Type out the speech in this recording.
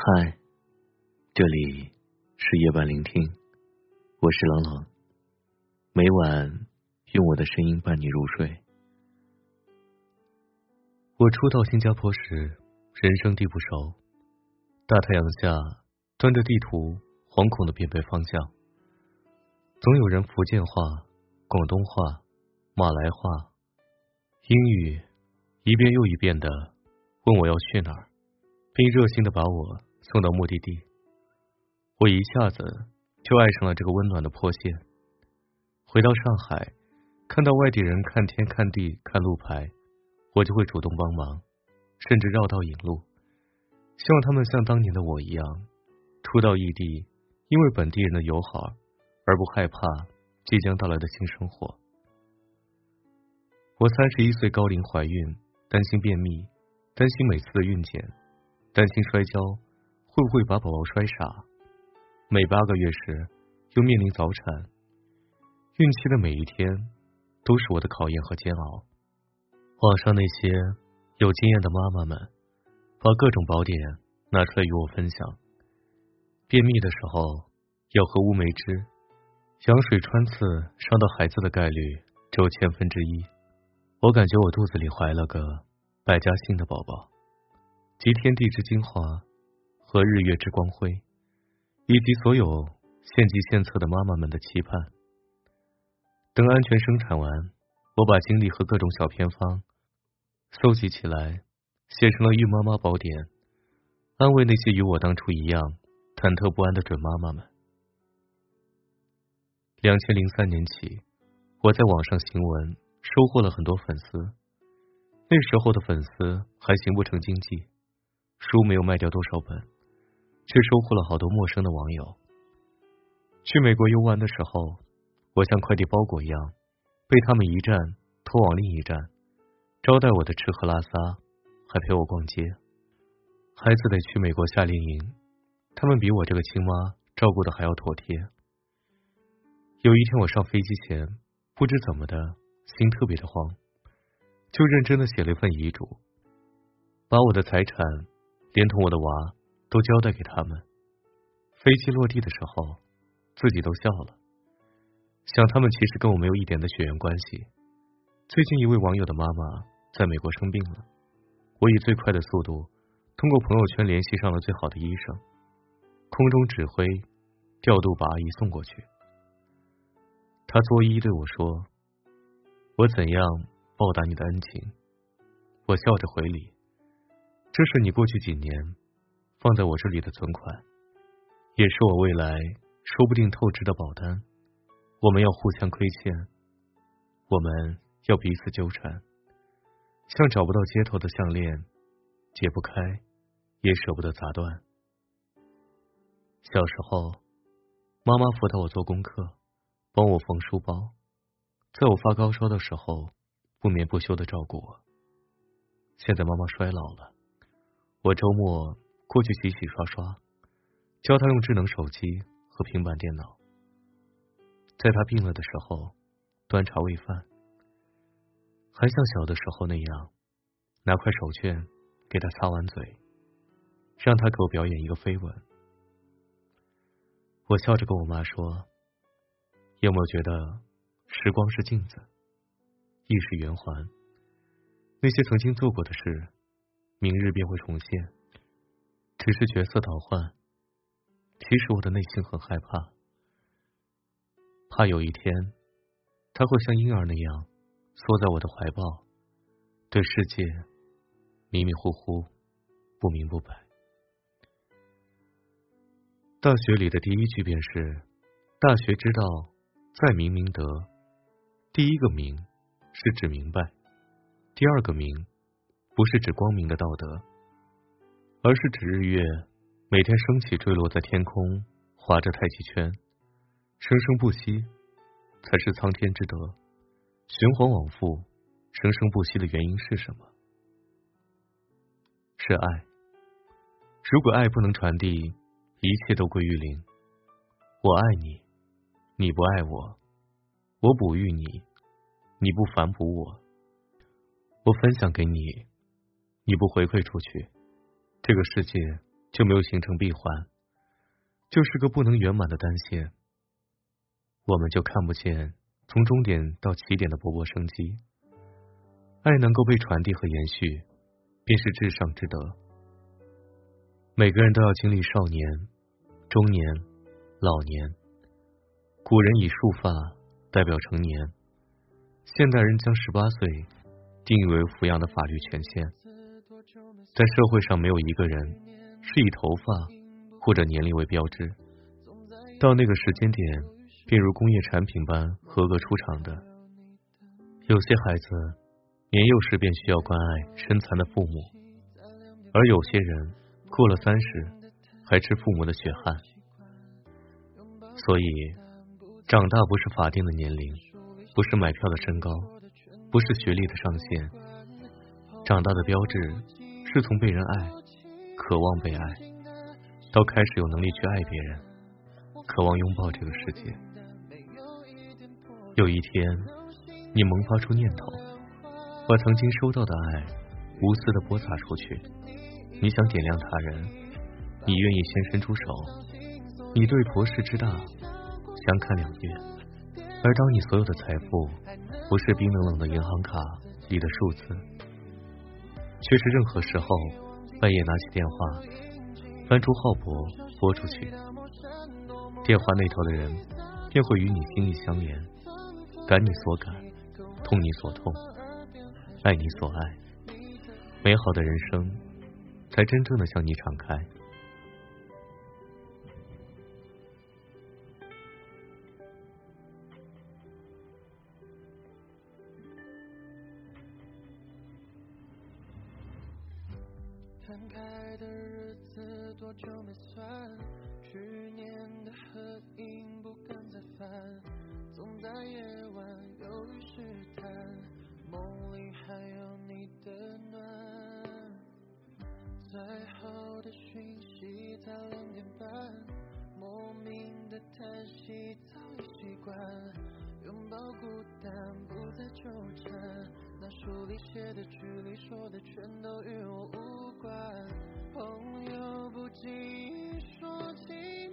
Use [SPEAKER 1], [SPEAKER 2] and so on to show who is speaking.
[SPEAKER 1] 嗨，这里是夜晚聆听，我是朗朗，每晚用我的声音伴你入睡。
[SPEAKER 2] 我初到新加坡时，人生地不熟，大太阳下端着地图，惶恐的辨别方向。总有人福建话、广东话、马来话、英语一遍又一遍的问我要去哪儿，并热心的把我。送到目的地，我一下子就爱上了这个温暖的坡县。回到上海，看到外地人看天看地看路牌，我就会主动帮忙，甚至绕道引路，希望他们像当年的我一样，初到异地，因为本地人的友好而不害怕即将到来的新生活。我三十一岁高龄怀孕，担心便秘，担心每次的孕检，担心摔跤。会不会把宝宝摔傻？每八个月时又面临早产，孕期的每一天都是我的考验和煎熬。网上那些有经验的妈妈们，把各种宝典拿出来与我分享。便秘的时候要喝乌梅汁，羊水穿刺伤到孩子的概率只有千分之一。我感觉我肚子里怀了个百家姓的宝宝，集天地之精华。和日月之光辉，以及所有献计献策的妈妈们的期盼。等安全生产完，我把经历和各种小偏方搜集起来，写成了《孕妈妈宝典》，安慰那些与我当初一样忐忑不安的准妈妈们。两千零三年起，我在网上行文，收获了很多粉丝。那时候的粉丝还行不成经济，书没有卖掉多少本。却收获了好多陌生的网友。去美国游玩的时候，我像快递包裹一样，被他们一站拖往另一站，招待我的吃喝拉撒，还陪我逛街。孩子得去美国夏令营，他们比我这个亲妈照顾的还要妥帖。有一天我上飞机前，不知怎么的，心特别的慌，就认真的写了一份遗嘱，把我的财产连同我的娃。都交代给他们。飞机落地的时候，自己都笑了，想他们其实跟我没有一点的血缘关系。最近一位网友的妈妈在美国生病了，我以最快的速度通过朋友圈联系上了最好的医生，空中指挥调度把阿姨送过去。他作揖对我说：“我怎样报答你的恩情？”我笑着回礼：“这是你过去几年。”放在我这里的存款，也是我未来说不定透支的保单。我们要互相亏欠，我们要彼此纠缠，像找不到接头的项链，解不开，也舍不得砸断。小时候，妈妈辅导我做功课，帮我缝书包，在我发高烧的时候，不眠不休的照顾我。现在妈妈衰老了，我周末。过去洗洗刷刷，教他用智能手机和平板电脑。在他病了的时候，端茶喂饭，还像小的时候那样，拿块手绢给他擦完嘴，让他给我表演一个飞吻。我笑着跟我妈说：“有没有觉得时光是镜子，亦是圆环？那些曾经做过的事，明日便会重现。”只是角色倒换，其实我的内心很害怕，怕有一天他会像婴儿那样缩在我的怀抱，对世界迷迷糊糊、不明不白。大学里的第一句便是：大学之道，在明明德。第一个明是指明白，第二个明不是指光明的道德。而是指日月每天升起坠落在天空，划着太极圈，生生不息，才是苍天之德。循环往复，生生不息的原因是什么？是爱。如果爱不能传递，一切都归于零。我爱你，你不爱我；我哺育你，你不反哺我；我分享给你，你不回馈出去。这个世界就没有形成闭环，就是个不能圆满的单线，我们就看不见从终点到起点的勃勃生机。爱能够被传递和延续，便是至上之德。每个人都要经历少年、中年、老年。古人以束发代表成年，现代人将十八岁定义为抚养的法律权限。在社会上，没有一个人是以头发或者年龄为标志。到那个时间点，便如工业产品般合格出厂的。有些孩子。年幼时便需要关爱身残的父母，而有些人过了三十还吃父母的血汗。所以，长大不是法定的年龄，不是买票的身高，不是学历的上限。长大的标志是从被人爱、渴望被爱，到开始有能力去爱别人，渴望拥抱这个世界。有一天，你萌发出念头。把曾经收到的爱无私的播撒出去。你想点亮他人，你愿意先伸出手。你对婆氏之大相看两月。而当你所有的财富不是冰冷冷的银行卡里的数字，却是任何时候半夜拿起电话，翻出号拨拨出去，电话那头的人便会与你心意相连，感你所感，痛你所痛。爱你所爱，美好的人生才真正的向你敞开。
[SPEAKER 3] 分开的日子多久没算？去年的合影不敢再翻，总在夜晚犹豫试探。梦里还有你的暖，最后的讯息才两点半，莫名的叹息早已习惯，拥抱孤单不再纠缠，那书里写的剧里说的全都与我无关，朋友不经意说起